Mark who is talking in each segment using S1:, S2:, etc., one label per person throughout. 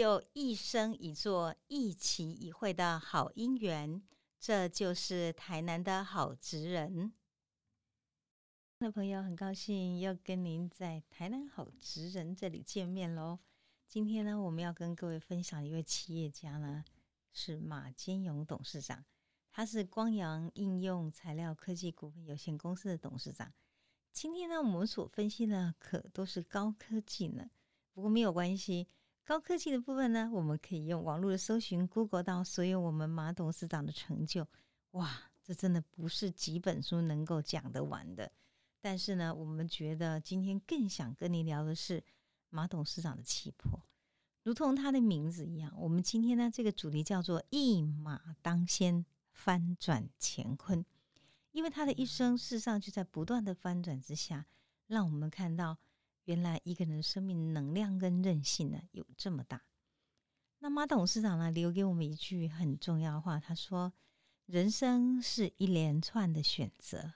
S1: 就一生一座一期一会的好姻缘。这就是台南的好职人。的朋友，很高兴又跟您在台南好职人这里见面喽。今天呢，我们要跟各位分享一位企业家呢，是马坚勇董事长。他是光阳应用材料科技股份有限公司的董事长。今天呢，我们所分析的可都是高科技呢。不过没有关系，高科技的部分呢，我们可以用网络的搜寻，Google 到所有我们马董事长的成就。哇，这真的不是几本书能够讲得完的。但是呢，我们觉得今天更想跟你聊的是马董事长的气魄，如同他的名字一样。我们今天呢，这个主题叫做“一马当先，翻转乾坤”。因为他的一生，事实上就在不断的翻转之下，让我们看到原来一个人的生命能量跟韧性呢有这么大。那马董事长呢，留给我们一句很重要的话，他说：“人生是一连串的选择。”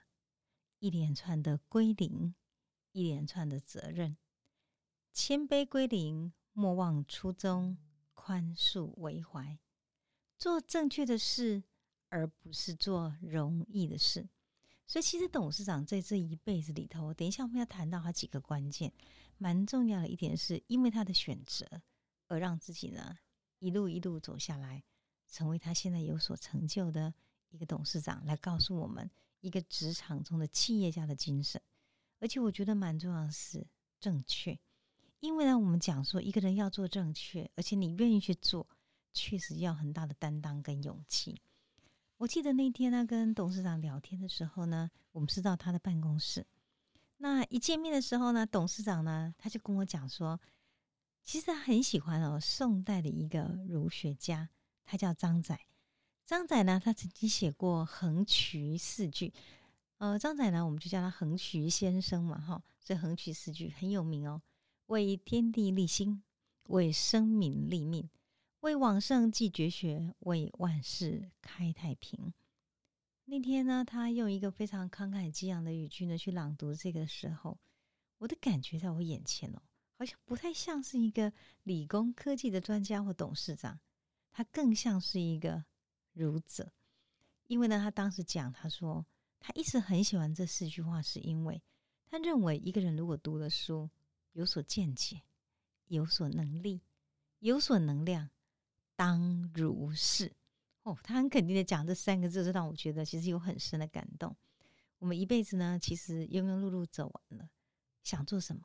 S1: 一连串的归零，一连串的责任，谦卑归零，莫忘初衷，宽恕为怀，做正确的事，而不是做容易的事。所以，其实董事长在这一辈子里头，等一下我们要谈到他几个关键，蛮重要的一点，是因为他的选择，而让自己呢一路一路走下来，成为他现在有所成就的一个董事长，来告诉我们。一个职场中的企业家的精神，而且我觉得蛮重要的是正确，因为呢，我们讲说一个人要做正确，而且你愿意去做，确实要很大的担当跟勇气。我记得那天呢，跟董事长聊天的时候呢，我们是到他的办公室，那一见面的时候呢，董事长呢他就跟我讲说，其实他很喜欢哦，宋代的一个儒学家，他叫张载。张载呢，他曾经写过《横渠四句》，呃，张载呢，我们就叫他横渠先生嘛，哈，所以《横渠四句》很有名哦。为天地立心，为生民立命，为往圣继绝学，为万世开太平。那天呢，他用一个非常慷慨激昂的语句呢去朗读这个时候，我的感觉在我眼前哦，好像不太像是一个理工科技的专家或董事长，他更像是一个。儒者，因为呢，他当时讲，他说他一直很喜欢这四句话，是因为他认为一个人如果读了书，有所见解，有所能力，有所能量，当如是。哦，他很肯定的讲这三个字，就让我觉得其实有很深的感动。我们一辈子呢，其实庸庸碌碌走完了，想做什么？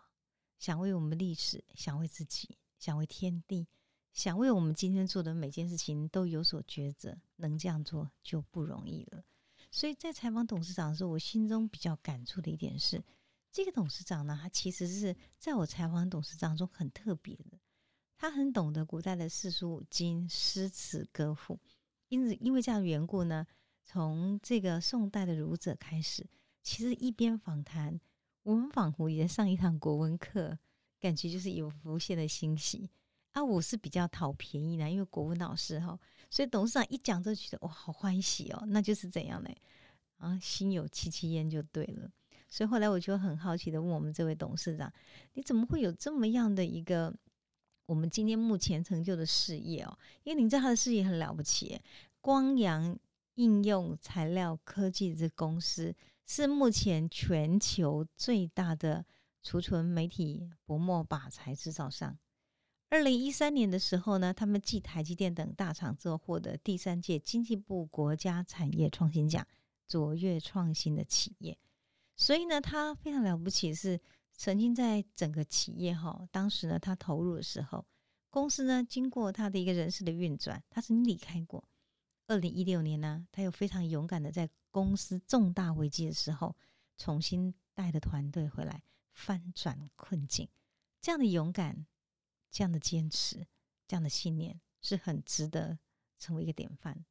S1: 想为我们历史，想为自己，想为天地。想为我们今天做的每件事情都有所抉择，能这样做就不容易了。所以在采访董事长的时候，我心中比较感触的一点是，这个董事长呢，他其实是在我采访董事长中很特别的。他很懂得古代的四书五经、诗词歌赋，因此因为这样的缘故呢，从这个宋代的儒者开始，其实一边访谈，我们仿佛也在上一堂国文课，感觉就是有浮现的欣喜。啊，我是比较讨便宜的，因为国文老师哈，所以董事长一讲就觉得哇，好欢喜哦，那就是怎样呢？啊，心有戚戚焉就对了。所以后来我就很好奇的问我们这位董事长，你怎么会有这么样的一个我们今天目前成就的事业哦？因为您知道他的事业很了不起，光阳应用材料科技这公司是目前全球最大的储存媒体薄膜靶材制造商。二零一三年的时候呢，他们继台积电等大厂之后，获得第三届经济部国家产业创新奖，卓越创新的企业。所以呢，他非常了不起，是曾经在整个企业哈，当时呢，他投入的时候，公司呢经过他的一个人事的运转，他曾经离开过。二零一六年呢，他又非常勇敢的在公司重大危机的时候，重新带着团队回来翻转困境，这样的勇敢。这样的坚持，这样的信念是很值得成为一个典范。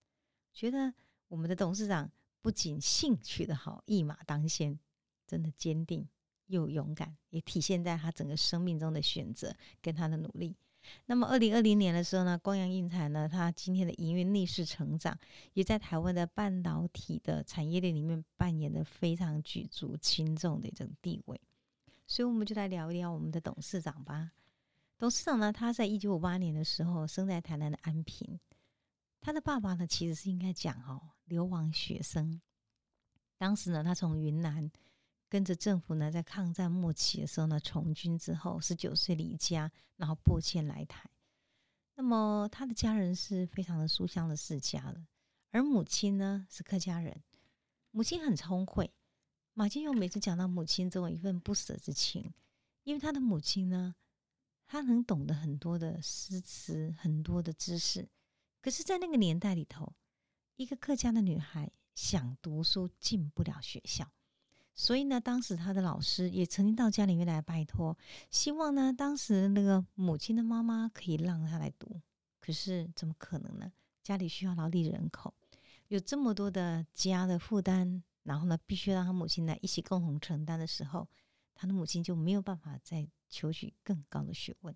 S1: 觉得我们的董事长不仅兴趣的好，一马当先，真的坚定又勇敢，也体现在他整个生命中的选择跟他的努力。那么，二零二零年的时候呢，光阳印材呢，它今天的营运逆势成长，也在台湾的半导体的产业链里面扮演的非常举足轻重的一种地位。所以我们就来聊一聊我们的董事长吧。董事长呢，他在一九五八年的时候生在台南的安平。他的爸爸呢，其实是应该讲哦，流亡学生。当时呢，他从云南跟着政府呢，在抗战末期的时候呢，从军之后，十九岁离家，然后拨迁来台。那么他的家人是非常的书香的世家了，而母亲呢是客家人，母亲很聪慧。马金勇每次讲到母亲，总有一份不舍之情，因为他的母亲呢。他能懂得很多的诗词，很多的知识。可是，在那个年代里头，一个客家的女孩想读书进不了学校，所以呢，当时他的老师也曾经到家里面来拜托，希望呢，当时那个母亲的妈妈可以让他来读。可是，怎么可能呢？家里需要劳力人口，有这么多的家的负担，然后呢，必须让他母亲来一起共同承担的时候，他的母亲就没有办法再。求取更高的学问。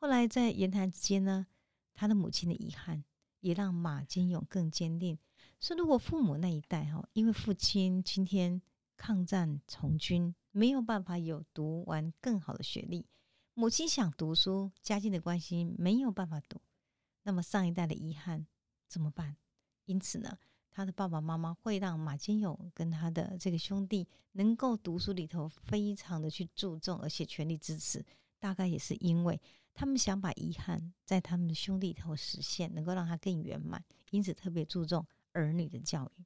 S1: 后来在言谈之间呢，他的母亲的遗憾也让马金勇更坚定，说如果父母那一代哈，因为父亲今天抗战从军，没有办法有读完更好的学历，母亲想读书，家境的关系没有办法读，那么上一代的遗憾怎么办？因此呢？他的爸爸妈妈会让马金勇跟他的这个兄弟能够读书里头非常的去注重，而且全力支持。大概也是因为他们想把遗憾在他们的兄弟头实现，能够让他更圆满，因此特别注重儿女的教育。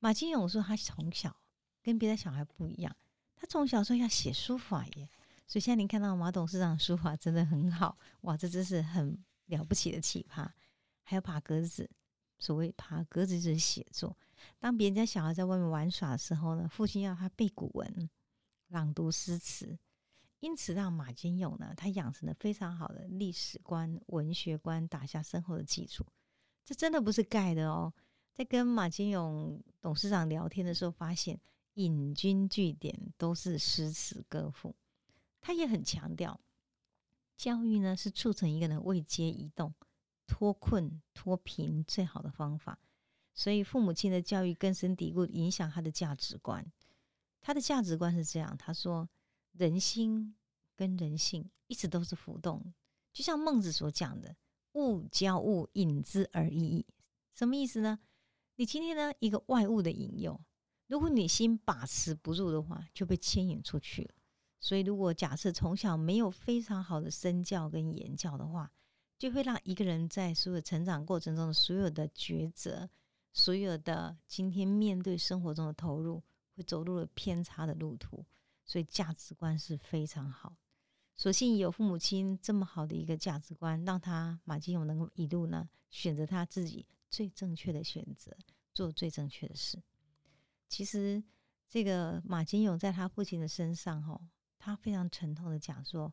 S1: 马金勇说，他从小跟别的小孩不一样，他从小说要写书法耶。所以现在您看到马董事长书法真的很好，哇，这真是很了不起的奇葩。还有爬格子。所谓爬格子就是写作。当别人家小孩在外面玩耍的时候呢，父亲要他背古文、朗读诗词，因此让马金勇呢，他养成了非常好的历史观、文学观，打下深厚的基础。这真的不是盖的哦。在跟马金勇董事长聊天的时候，发现引经据典都是诗词歌赋。他也很强调，教育呢是促成一个人位阶移动。脱困脱贫最好的方法，所以父母亲的教育根深蒂固，影响他的价值观。他的价值观是这样：他说，人心跟人性一直都是浮动，就像孟子所讲的“物交物，引之而异”。什么意思呢？你今天呢，一个外物的引诱，如果你心把持不住的话，就被牵引出去了。所以，如果假设从小没有非常好的身教跟言教的话，就会让一个人在所有成长过程中的所有的抉择，所有的今天面对生活中的投入，会走入了偏差的路途。所以价值观是非常好。所幸有父母亲这么好的一个价值观，让他马金勇能够一路呢选择他自己最正确的选择，做最正确的事。其实这个马金勇在他父亲的身上，哈，他非常沉痛的讲说。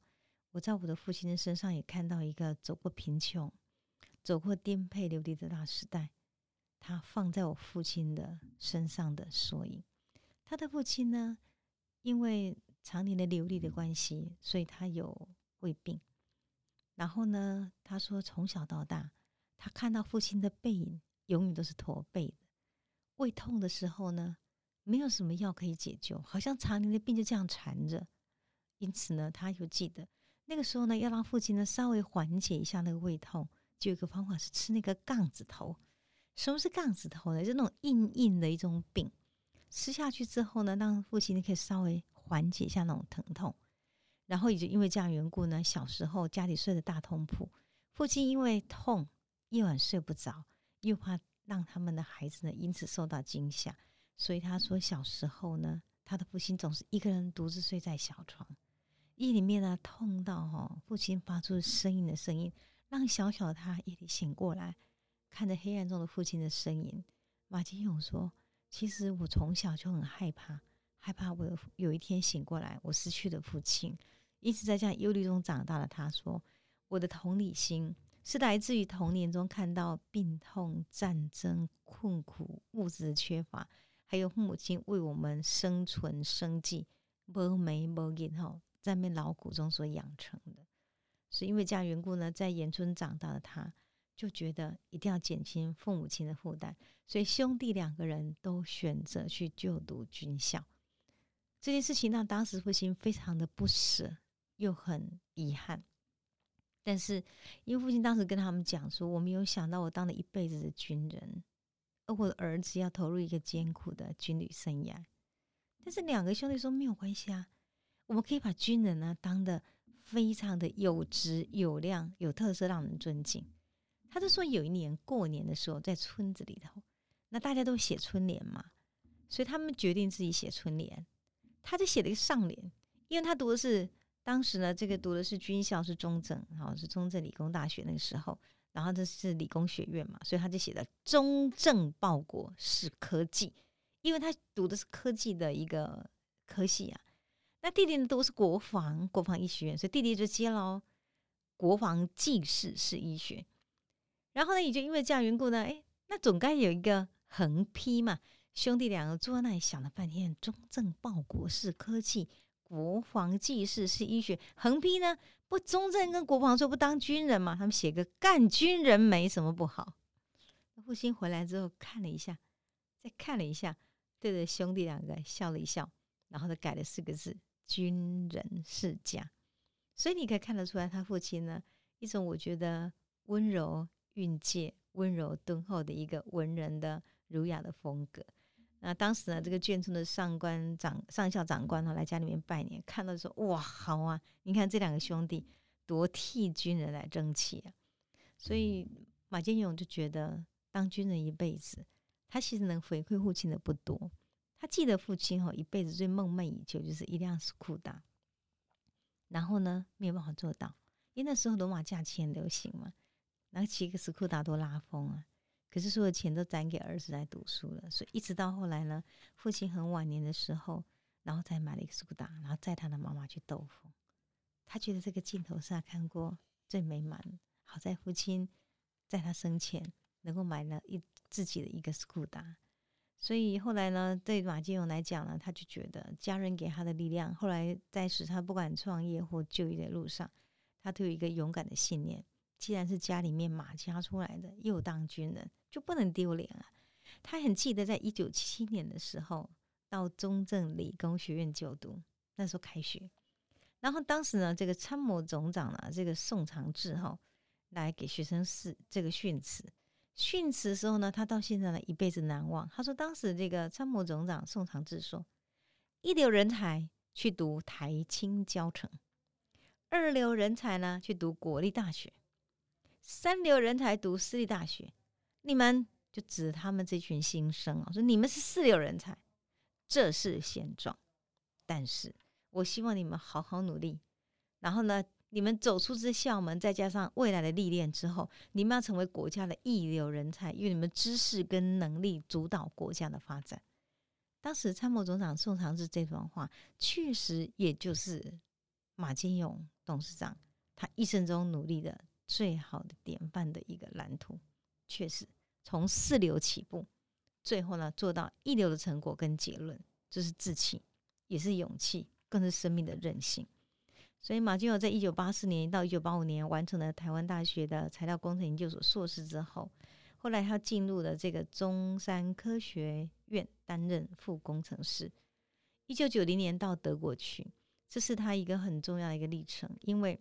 S1: 我在我的父亲的身上也看到一个走过贫穷、走过颠沛流离的大时代，他放在我父亲的身上的缩影。他的父亲呢，因为常年的流离的关系，所以他有胃病。然后呢，他说从小到大，他看到父亲的背影永远都是驼背的。胃痛的时候呢，没有什么药可以解救，好像常年的病就这样缠着。因此呢，他就记得。那个时候呢，要让父亲呢稍微缓解一下那个胃痛，就有一个方法是吃那个杠子头。什么是杠子头呢？就那种硬硬的一种饼，吃下去之后呢，让父亲可以稍微缓解一下那种疼痛。然后也就因为这样缘故呢，小时候家里睡的大通铺，父亲因为痛夜晚睡不着，又怕让他们的孩子呢因此受到惊吓，所以他说小时候呢，他的父亲总是一个人独自睡在小床。夜里面呢，痛到哈，父亲发出声音的声音，让小小的他夜里醒过来，看着黑暗中的父亲的身影。马金勇说：“其实我从小就很害怕，害怕我有一天醒过来，我失去了父亲，一直在这样忧虑中长大的。”他说：“我的同理心是来自于童年中看到病痛、战争、困苦、物质缺乏，还有父母亲为我们生存生计，无眉无眼哈。”在面劳苦中所养成的，是因为这样缘故呢，在延春长大的他，就觉得一定要减轻父母亲的负担，所以兄弟两个人都选择去就读军校。这件事情让当时父亲非常的不舍，又很遗憾。但是，因为父亲当时跟他们讲说：“我没有想到我当了一辈子的军人，而我的儿子要投入一个艰苦的军旅生涯。”但是两个兄弟说：“没有关系啊，我们可以把军人呢当的非常的有质有量、有特色，让人尊敬。”他就说：“有一年过年的时候，在村子里头，那大家都写春联嘛，所以他们决定自己写春联。他就写了一个上联，因为他读的是。”当时呢，这个读的是军校，是中正，好是中正理工大学那个时候，然后这是理工学院嘛，所以他就写的“中正报国是科技”，因为他读的是科技的一个科系啊。那弟弟呢读的是国防，国防医学院，所以弟弟就接喽，国防技师是医学。然后呢，也就因为这样缘故呢，哎，那总该有一个横批嘛。兄弟两个坐在那里想了半天，“中正报国是科技”。国防技师是医学，横批呢？不，中正跟国防说不当军人嘛？他们写个干军人没什么不好。父亲回来之后看了一下，再看了一下，对着兄弟两个笑了一笑，然后他改了四个字：军人世家。所以你可以看得出来，他父亲呢，一种我觉得温柔蕴藉、温柔敦厚的一个文人的儒雅的风格。那当时呢，这个眷村的上官长、上校长官呢，来家里面拜年，看到说：“哇，好啊！你看这两个兄弟多替军人来争气啊！”所以马建勇就觉得，当军人一辈子，他其实能回馈父亲的不多。他记得父亲哈一辈子最梦寐以求就是一辆斯库达，然后呢没有办法做到，因为那时候罗马假期很流行嘛，然后骑个斯库达多拉风啊。可是所有钱都攒给儿子来读书了，所以一直到后来呢，父亲很晚年的时候，然后才买了一个苏达，然后载他的妈妈去兜风。他觉得这个镜头是他看过最美满。好在父亲在他生前能够买了一自己的一个斯库达，所以后来呢，对马金勇来讲呢，他就觉得家人给他的力量，后来在使他不管创业或就业的路上，他都有一个勇敢的信念。既然是家里面马家出来的，又当军人，就不能丢脸啊！他很记得，在一九七七年的时候，到中正理工学院就读，那时候开学。然后当时呢，这个参谋总长呢，这个宋长志哈，来给学生试这个训词。训词的时候呢，他到现在呢，一辈子难忘。他说，当时这个参谋总长宋长志说：“一流人才去读台青教程，二流人才呢去读国立大学。”三流人才读私立大学，你们就指他们这群新生啊，说你们是四流人才，这是现状。但是我希望你们好好努力，然后呢，你们走出这校门，再加上未来的历练之后，你们要成为国家的一流人才，因为你们知识跟能力主导国家的发展。当时参谋总长宋长志这段话，确实也就是马金勇董事长他一生中努力的。最好的典范的一个蓝图，确实从四流起步，最后呢做到一流的成果跟结论，这是志气，也是勇气，更是生命的韧性。所以马俊友在一九八四年到一九八五年完成了台湾大学的材料工程研究所硕士之后，后来他进入了这个中山科学院担任副工程师。一九九零年到德国去，这是他一个很重要的一个历程，因为。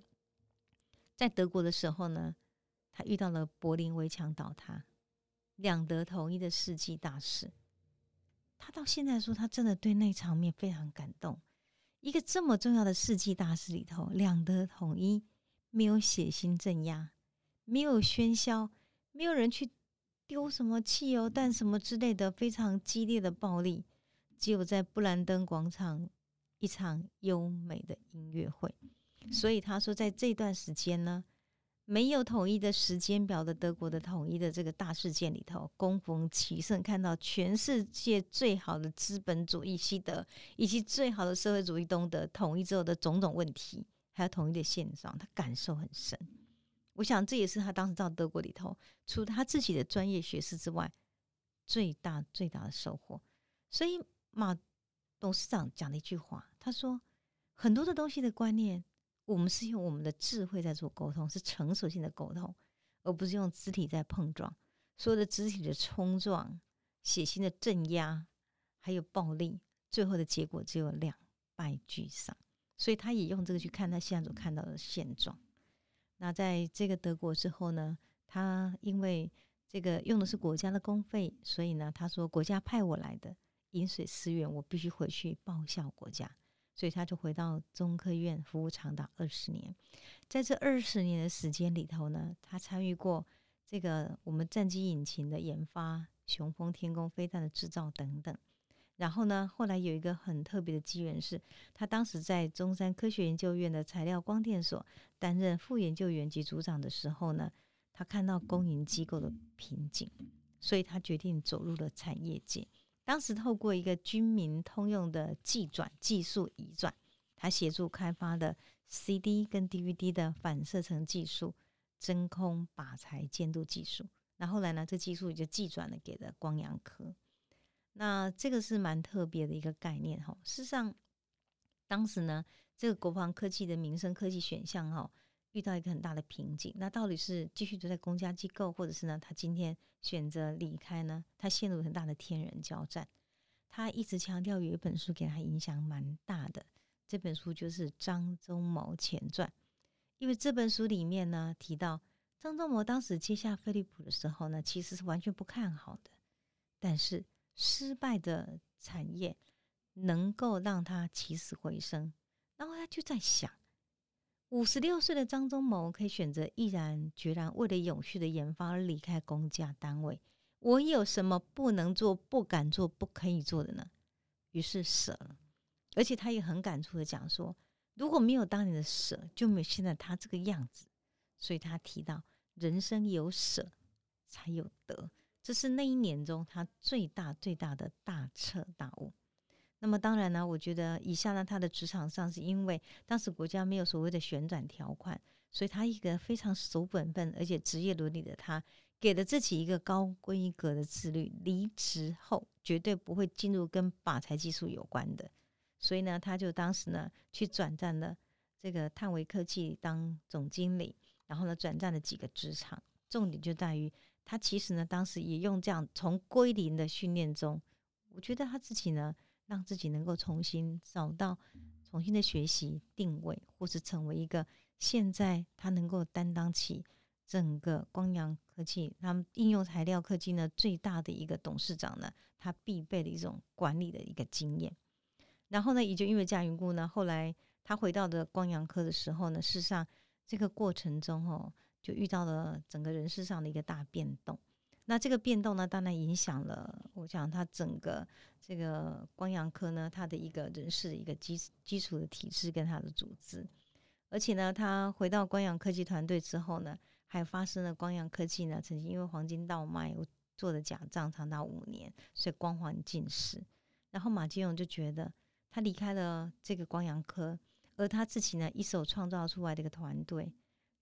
S1: 在德国的时候呢，他遇到了柏林围墙倒塌、两德统一的世纪大事。他到现在说，他真的对那场面非常感动。一个这么重要的世纪大事里头，两德统一没有血腥镇压，没有喧嚣，没有人去丢什么汽油弹什么之类的非常激烈的暴力，只有在布兰登广场一场优美的音乐会。所以他说，在这段时间呢，没有统一的时间表的德国的统一的这个大事件里头，恭逢其盛，看到全世界最好的资本主义西德以及最好的社会主义东德统一之后的种种问题，还有统一的现状，他感受很深。我想这也是他当时到德国里头，除他自己的专业学识之外，最大最大的收获。所以马董事长讲了一句话，他说很多的东西的观念。我们是用我们的智慧在做沟通，是成熟性的沟通，而不是用肢体在碰撞。所有的肢体的冲撞、血腥的镇压，还有暴力，最后的结果只有两败俱伤，所以他也用这个去看他现在所看到的现状。那在这个德国之后呢，他因为这个用的是国家的公费，所以呢，他说国家派我来的饮水思源，我必须回去报效国家，所以他就回到中科院服务长达二十年。在这二十年的时间里头呢，他参与过这个我们战机引擎的研发、雄风天宫飞弹的制造等等。然后呢，后来有一个很特别的机缘是，他当时在中山科学研究院的材料光电所担任副研究员及组长的时候呢，他看到公营机构的瓶颈，所以他决定走入了产业界。当时透过一个军民通用的技转技术移转，他协助开发的 CD 跟 DVD 的反射层技术、真空靶材监督技术。那后来呢，这技术也就寄转了给了光阳科。那这个是蛮特别的一个概念哈。事实上，当时呢，这个国防科技的民生科技选项哈，遇到一个很大的瓶颈。那到底是继续留在公家机构，或者是呢，他今天选择离开呢？他陷入很大的天人交战。他一直强调有一本书给他影响蛮大的，这本书就是张忠谋前传。因为这本书里面呢提到，张忠谋当时接下飞利浦的时候呢，其实是完全不看好的，但是。失败的产业能够让他起死回生，然后他就在想：五十六岁的张忠谋可以选择毅然决然为了永续的研发而离开公家单位，我有什么不能做、不敢做、不可以做的呢？于是舍了，而且他也很感触的讲说：如果没有当年的舍，就没有现在他这个样子。所以他提到：人生有舍，才有得。这是那一年中他最大最大的大彻大悟。那么当然呢，我觉得以下呢，他的职场上是因为当时国家没有所谓的旋转条款，所以他一个非常守本分而且职业伦理的他，给了自己一个高规格的自律。离职后绝对不会进入跟靶材技术有关的，所以呢，他就当时呢去转战了这个碳维科技当总经理，然后呢转战了几个职场，重点就在于。他其实呢，当时也用这样从归零的训练中，我觉得他自己呢，让自己能够重新找到、重新的学习定位，或是成为一个现在他能够担当起整个光阳科技、他们应用材料科技呢最大的一个董事长呢，他必备的一种管理的一个经验。然后呢，也就因为这样缘故呢，后来他回到的光阳科的时候呢，事实上这个过程中哦。就遇到了整个人事上的一个大变动，那这个变动呢，当然影响了我想他整个这个光阳科呢，他的一个人事一个基基础的体制跟他的组织，而且呢，他回到光阳科技团队之后呢，还发生了光阳科技呢曾经因为黄金倒卖做的假账长达五年，所以光环尽失。然后马金勇就觉得他离开了这个光阳科，而他自己呢一手创造出来的一个团队。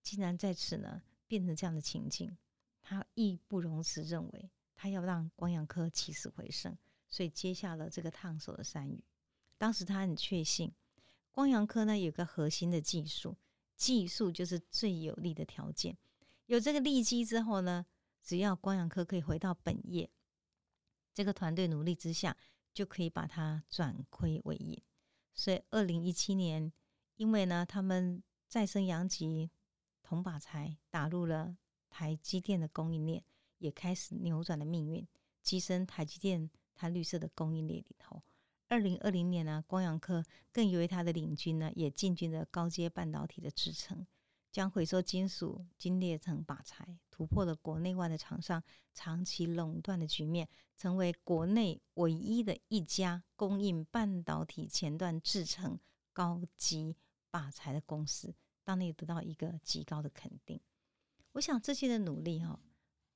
S1: 竟然在此呢变成这样的情境，他义不容辞，认为他要让光阳科起死回生，所以接下了这个烫手的山芋。当时他很确信，光阳科呢有个核心的技术，技术就是最有利的条件。有这个利基之后呢，只要光阳科可以回到本业，这个团队努力之下，就可以把它转亏为盈。所以二零一七年，因为呢他们再生阳极。铜把材打入了台积电的供应链，也开始扭转了命运，跻身台积电它绿色的供应链里头。二零二零年呢，光阳科更由于它的领军呢，也进军了高阶半导体的制程，将回收金属精炼成靶材，突破了国内外的厂商长期垄断的局面，成为国内唯一的一家供应半导体前段制程高级靶材的公司。当你得到一个极高的肯定，我想这些的努力哈，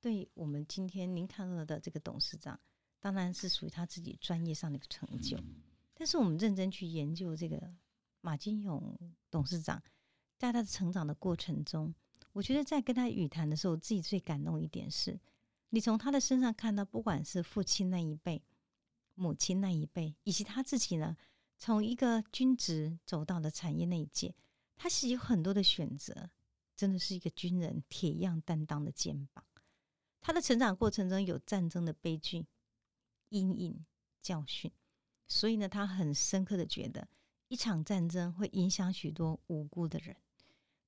S1: 对我们今天您看到的这个董事长，当然是属于他自己专业上的一个成就。但是我们认真去研究这个马金勇董事长，在他的成长的过程中，我觉得在跟他语谈的时候，我自己最感动一点是，你从他的身上看到，不管是父亲那一辈、母亲那一辈，以及他自己呢，从一个军职走到了产业那一届。他是有很多的选择，真的是一个军人铁一样担当的肩膀。他的成长过程中有战争的悲剧、阴影、教训，所以呢，他很深刻的觉得，一场战争会影响许多无辜的人。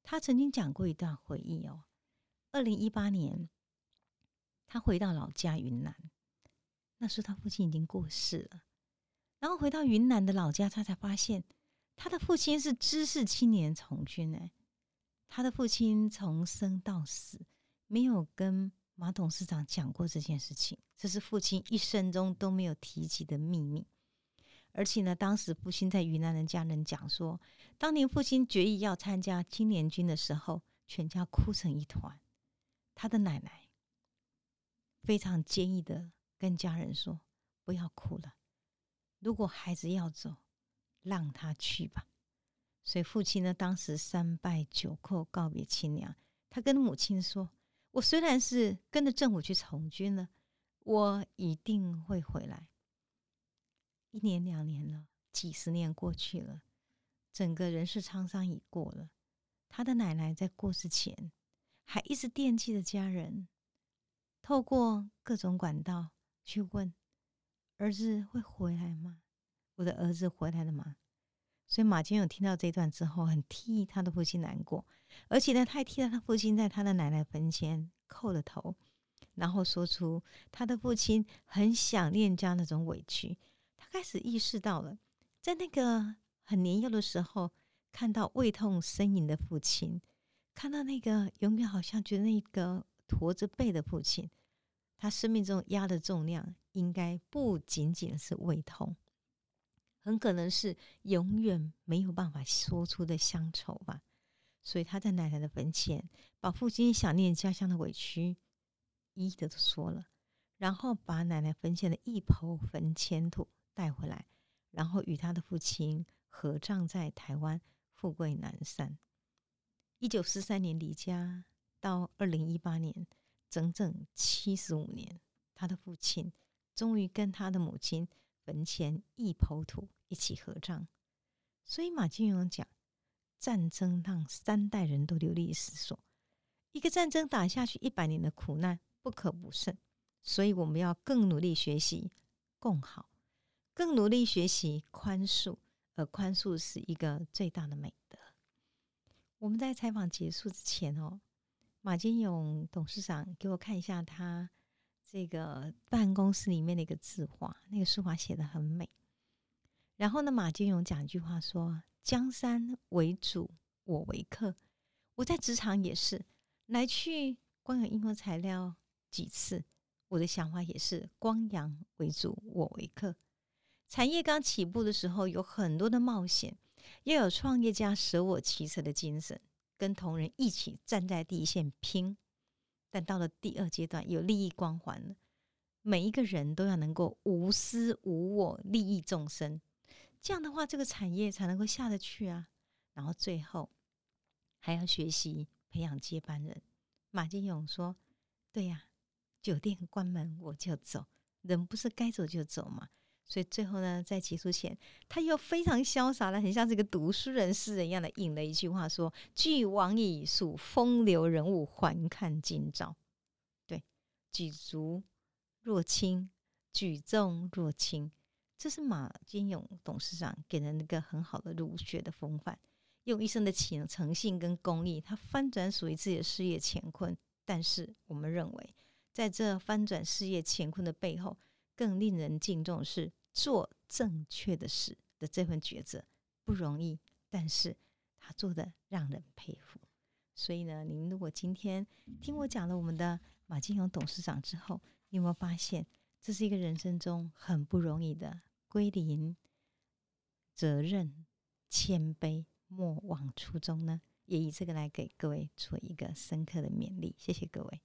S1: 他曾经讲过一段回忆哦，二零一八年，他回到老家云南，那时候他父亲已经过世了。然后回到云南的老家，他才发现他的父亲是知识青年从军哎，他的父亲从生到死没有跟马董事长讲过这件事情，这是父亲一生中都没有提及的秘密。而且呢，当时父亲在云南的家人讲说，当年父亲决意要参加青年军的时候，全家哭成一团。他的奶奶非常坚毅的跟家人说：“不要哭了，如果孩子要走，让他去吧。”所以父亲呢，当时三拜九叩告别亲娘，他跟母亲说：“我虽然是跟着政府去从军了，我一定会回来。”一年两年了，几十年过去了，整个人世沧桑已过了。他的奶奶在过世前还一直惦记着家人，透过各种管道去问儿子会回来吗？我的儿子回来了吗？所以马金勇听到这段之后，很替他的父亲难过，而且呢，他还替他父亲在他的奶奶坟前叩了头，然后说出他的父亲很想念家那种委屈。他开始意识到了，在那个很年幼的时候，看到胃痛呻吟的父亲，看到那个永远好像觉得那个驼着背的父亲，他生命中压的重量应该不仅仅是胃痛，很可能是永远没有办法说出的乡愁吧。所以他在奶奶的坟前，把父亲想念家乡的委屈一一的都说了，然后把奶奶坟前的一抔坟前土。带回来，然后与他的父亲合葬在台湾富贵南山。一九四三年离家，到二零一八年，整整七十五年，他的父亲终于跟他的母亲坟前一抔土一起合葬。所以马金勇讲，战争让三代人都流离失所。一个战争打下去，一百年的苦难不可不胜。所以我们要更努力学习共好。更努力学习宽恕，而宽恕是一个最大的美德。我们在采访结束之前哦，马金勇董事长给我看一下他这个办公室里面的一个字画，那个书法写的很美。然后呢，马金勇讲一句话说：“江山为主，我为客。”我在职场也是来去光阳应用材料几次，我的想法也是光阳为主，我为客。产业刚起步的时候，有很多的冒险，要有创业家舍我其谁的精神，跟同仁一起站在第一线拼。但到了第二阶段，有利益光环了，每一个人都要能够无私无我，利益众生。这样的话，这个产业才能够下得去啊。然后最后还要学习培养接班人。马金勇说：“对呀，酒店关门我就走，人不是该走就走嘛？”所以最后呢，在结束前，他又非常潇洒的，很像这个读书人、诗人一样的，引了一句话说：“俱往矣，数风流人物，还看今朝。”对，举足若轻，举重若轻，这是马金勇董事长给人一个很好的儒学的风范，用一生的情诚信跟公益，他翻转属于自己的事业乾坤。但是我们认为，在这翻转事业乾坤的背后，更令人敬重是做正确的事的这份抉择不容易，但是他做的让人佩服。所以呢，您如果今天听我讲了我们的马金勇董事长之后，你有没有发现这是一个人生中很不容易的归零、责任、谦卑、莫忘初衷呢？也以这个来给各位做一个深刻的勉励。谢谢各位。